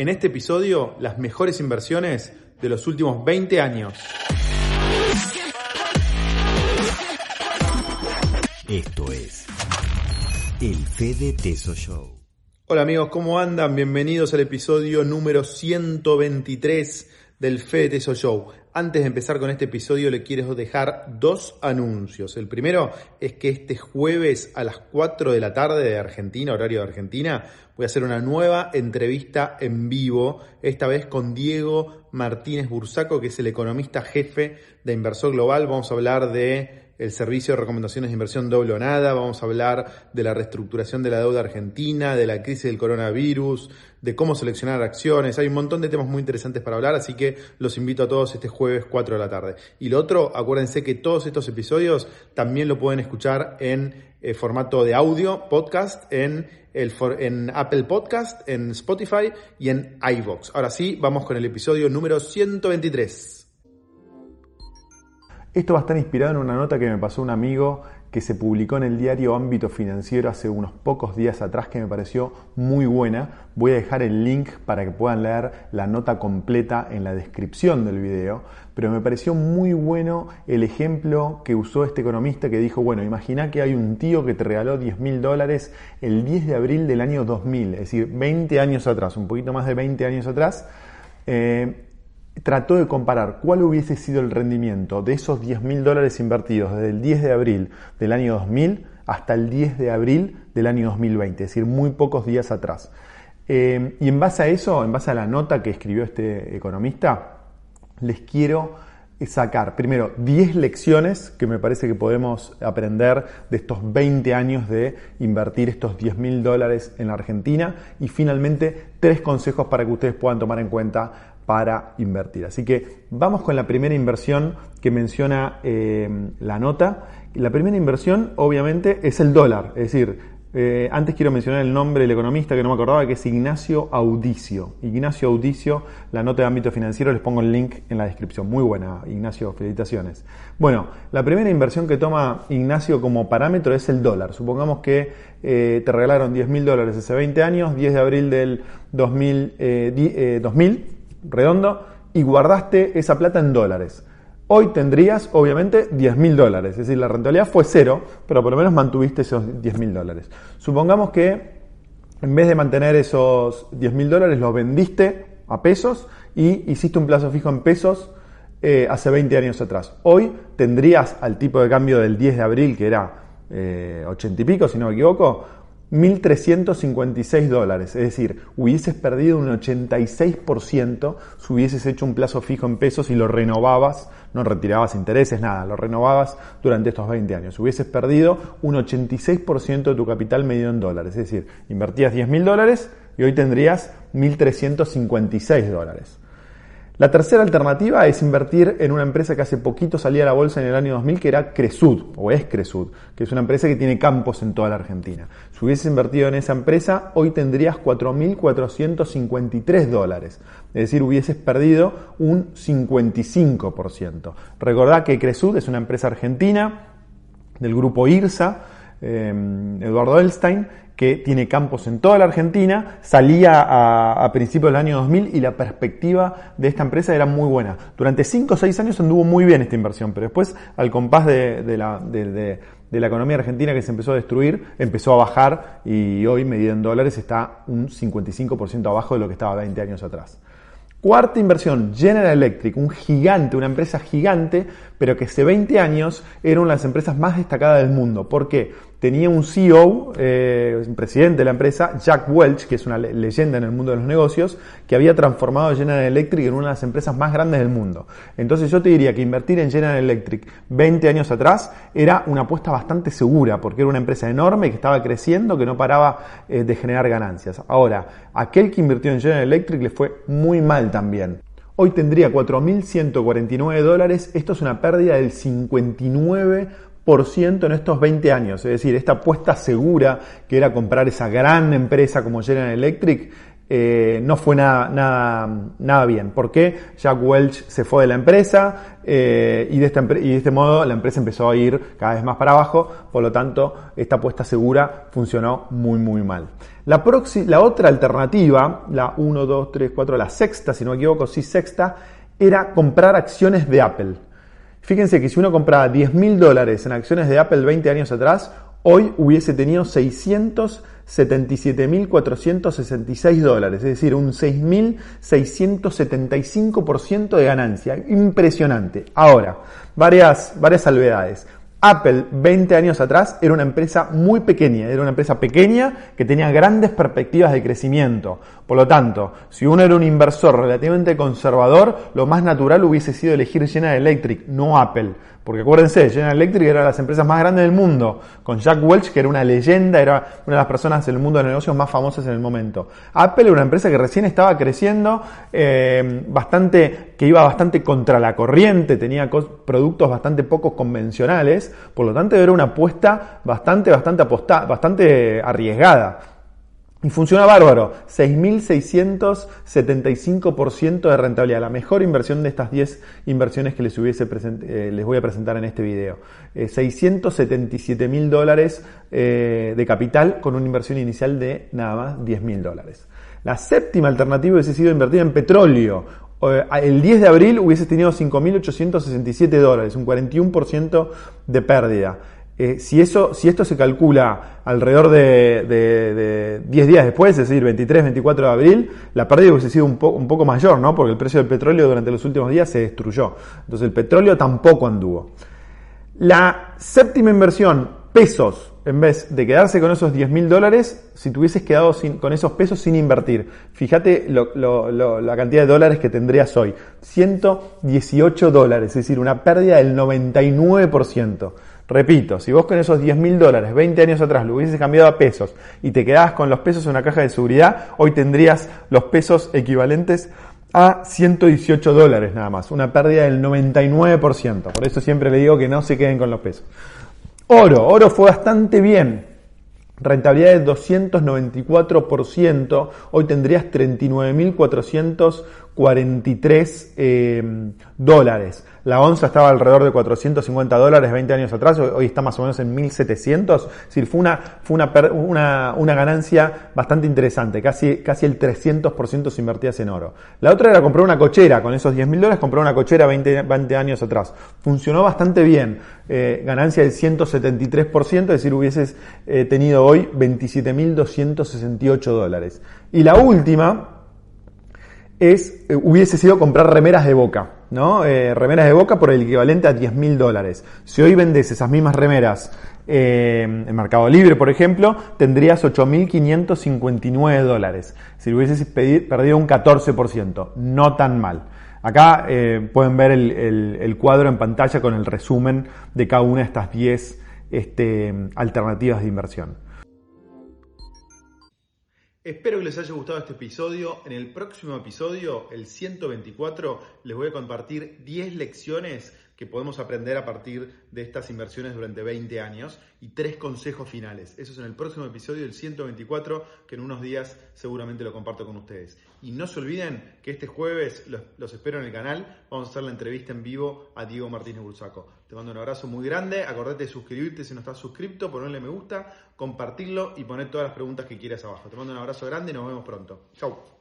En este episodio, las mejores inversiones de los últimos 20 años. Esto es el Fede Teso Show. Hola amigos, ¿cómo andan? Bienvenidos al episodio número 123 del Fede Teso Show. Antes de empezar con este episodio le quiero dejar dos anuncios. El primero es que este jueves a las 4 de la tarde de Argentina, horario de Argentina, voy a hacer una nueva entrevista en vivo, esta vez con Diego Martínez Bursaco, que es el economista jefe de Inversor Global. Vamos a hablar de el servicio de recomendaciones de inversión doble o nada, vamos a hablar de la reestructuración de la deuda argentina, de la crisis del coronavirus, de cómo seleccionar acciones, hay un montón de temas muy interesantes para hablar, así que los invito a todos este jueves 4 de la tarde. Y lo otro, acuérdense que todos estos episodios también lo pueden escuchar en eh, formato de audio, podcast, en, el en Apple Podcast, en Spotify y en iVoox. Ahora sí, vamos con el episodio número 123. Esto va a estar inspirado en una nota que me pasó un amigo que se publicó en el diario Ámbito Financiero hace unos pocos días atrás que me pareció muy buena. Voy a dejar el link para que puedan leer la nota completa en la descripción del video, pero me pareció muy bueno el ejemplo que usó este economista que dijo, bueno, imagina que hay un tío que te regaló 10 mil dólares el 10 de abril del año 2000, es decir, 20 años atrás, un poquito más de 20 años atrás. Eh, trató de comparar cuál hubiese sido el rendimiento de esos 10 mil dólares invertidos desde el 10 de abril del año 2000 hasta el 10 de abril del año 2020, es decir, muy pocos días atrás. Eh, y en base a eso, en base a la nota que escribió este economista, les quiero sacar primero 10 lecciones que me parece que podemos aprender de estos 20 años de invertir estos 10 mil dólares en la Argentina y finalmente tres consejos para que ustedes puedan tomar en cuenta para invertir. Así que vamos con la primera inversión que menciona eh, la nota. La primera inversión obviamente es el dólar, es decir, eh, antes quiero mencionar el nombre del economista que no me acordaba, que es Ignacio Audicio. Ignacio Audicio, la nota de ámbito financiero, les pongo el link en la descripción. Muy buena, Ignacio, felicitaciones. Bueno, la primera inversión que toma Ignacio como parámetro es el dólar. Supongamos que eh, te regalaron 10 mil dólares hace 20 años, 10 de abril del 2000, 2000 redondo, y guardaste esa plata en dólares. Hoy tendrías, obviamente, 10 mil dólares. Es decir, la rentabilidad fue cero, pero por lo menos mantuviste esos 10 mil dólares. Supongamos que en vez de mantener esos 10 mil dólares, los vendiste a pesos y hiciste un plazo fijo en pesos eh, hace 20 años atrás. Hoy tendrías al tipo de cambio del 10 de abril, que era 80 eh, y pico, si no me equivoco, 1.356 dólares, es decir, hubieses perdido un 86% si hubieses hecho un plazo fijo en pesos y lo renovabas, no retirabas intereses, nada, lo renovabas durante estos 20 años. Hubieses perdido un 86% de tu capital medio en dólares, es decir, invertías 10.000 dólares y hoy tendrías 1.356 dólares. La tercera alternativa es invertir en una empresa que hace poquito salía a la bolsa en el año 2000, que era Cresud, o es Cresud, que es una empresa que tiene campos en toda la Argentina. Si hubieses invertido en esa empresa, hoy tendrías 4.453 dólares. Es decir, hubieses perdido un 55%. Recordad que Cresud es una empresa argentina del grupo IRSA, eh, Eduardo Elstein, que tiene campos en toda la Argentina, salía a, principios del año 2000 y la perspectiva de esta empresa era muy buena. Durante 5 o 6 años anduvo muy bien esta inversión, pero después, al compás de, la, de, la economía argentina que se empezó a destruir, empezó a bajar y hoy, medida en dólares, está un 55% abajo de lo que estaba 20 años atrás. Cuarta inversión, General Electric, un gigante, una empresa gigante, pero que hace 20 años era una de las empresas más destacadas del mundo. ¿Por qué? Tenía un CEO, eh, presidente de la empresa, Jack Welch, que es una leyenda en el mundo de los negocios, que había transformado General Electric en una de las empresas más grandes del mundo. Entonces yo te diría que invertir en General Electric 20 años atrás era una apuesta bastante segura, porque era una empresa enorme que estaba creciendo, que no paraba eh, de generar ganancias. Ahora, aquel que invirtió en General Electric le fue muy mal también. Hoy tendría 4.149 dólares, esto es una pérdida del 59% en estos 20 años. Es decir, esta apuesta segura que era comprar esa gran empresa como General Electric, eh, no fue nada, nada, nada bien. ¿Por qué? Jack Welch se fue de la empresa eh, y, de esta, y de este modo la empresa empezó a ir cada vez más para abajo, por lo tanto esta apuesta segura funcionó muy muy mal. La, la otra alternativa, la 1, 2, 3, 4, la sexta, si no me equivoco, sí sexta, era comprar acciones de Apple. Fíjense que si uno compraba 10 mil dólares en acciones de Apple 20 años atrás, hoy hubiese tenido 677.466 dólares, es decir, un 6.675% de ganancia. Impresionante. Ahora, varias, varias salvedades. Apple 20 años atrás era una empresa muy pequeña, era una empresa pequeña que tenía grandes perspectivas de crecimiento. Por lo tanto, si uno era un inversor relativamente conservador, lo más natural hubiese sido elegir General Electric, no Apple. Porque acuérdense, General Electric era de las empresas más grandes del mundo, con Jack Welch, que era una leyenda, era una de las personas del mundo de negocios más famosas en el momento. Apple era una empresa que recién estaba creciendo, eh, bastante, que iba bastante contra la corriente, tenía productos bastante poco convencionales, por lo tanto era una apuesta bastante, bastante bastante arriesgada. Y funciona bárbaro, 6.675% de rentabilidad, la mejor inversión de estas 10 inversiones que les, eh, les voy a presentar en este video. 677 eh, mil dólares eh, de capital con una inversión inicial de nada más 10 mil dólares. La séptima alternativa hubiese sido invertir en petróleo. El 10 de abril hubiese tenido 5.867 dólares, un 41% de pérdida. Eh, si, eso, si esto se calcula alrededor de, 10 días después, es decir, 23, 24 de abril, la pérdida hubiese sido un, un poco mayor, ¿no? Porque el precio del petróleo durante los últimos días se destruyó. Entonces el petróleo tampoco anduvo. La séptima inversión, pesos, en vez de quedarse con esos 10 mil dólares, si te hubieses quedado con esos pesos sin invertir, fíjate la cantidad de dólares que tendrías hoy. 118 dólares, es decir, una pérdida del 99%. Repito, si vos con esos 10 mil dólares 20 años atrás lo hubieses cambiado a pesos y te quedabas con los pesos en una caja de seguridad, hoy tendrías los pesos equivalentes a 118 dólares nada más, una pérdida del 99%. Por eso siempre le digo que no se queden con los pesos. Oro, oro fue bastante bien. Rentabilidad de 294%, hoy tendrías 39.443 eh, dólares. La onza estaba alrededor de 450 dólares 20 años atrás, hoy está más o menos en 1700. Es decir, fue una, fue una, una, ganancia bastante interesante, casi, casi el 300% se invertías en oro. La otra era comprar una cochera, con esos 10 mil dólares comprar una cochera 20, 20, años atrás. Funcionó bastante bien, eh, ganancia del 173%, es decir, hubieses eh, tenido hoy 27.268 dólares. Y la última, es, eh, hubiese sido comprar remeras de boca, ¿no? Eh, remeras de boca por el equivalente a 10 mil dólares. Si hoy vendes esas mismas remeras eh, en Mercado Libre, por ejemplo, tendrías 8.559 dólares. Si hubieses perdido un 14%, no tan mal. Acá pueden ver el, cuadro en pantalla con el resumen de cada una de estas 10 este, alternativas de inversión. Espero que les haya gustado este episodio. En el próximo episodio, el 124, les voy a compartir 10 lecciones que podemos aprender a partir de estas inversiones durante 20 años y tres consejos finales. Eso es en el próximo episodio del 124, que en unos días seguramente lo comparto con ustedes. Y no se olviden que este jueves los, espero en el canal. Vamos a hacer la entrevista en vivo a Diego Martínez Bursaco. Te mando un abrazo muy grande. Acordate de suscribirte si no estás suscrito, ponerle me gusta, compartirlo y poner todas las preguntas que quieras abajo. Te mando un abrazo grande y nos vemos pronto. Chau.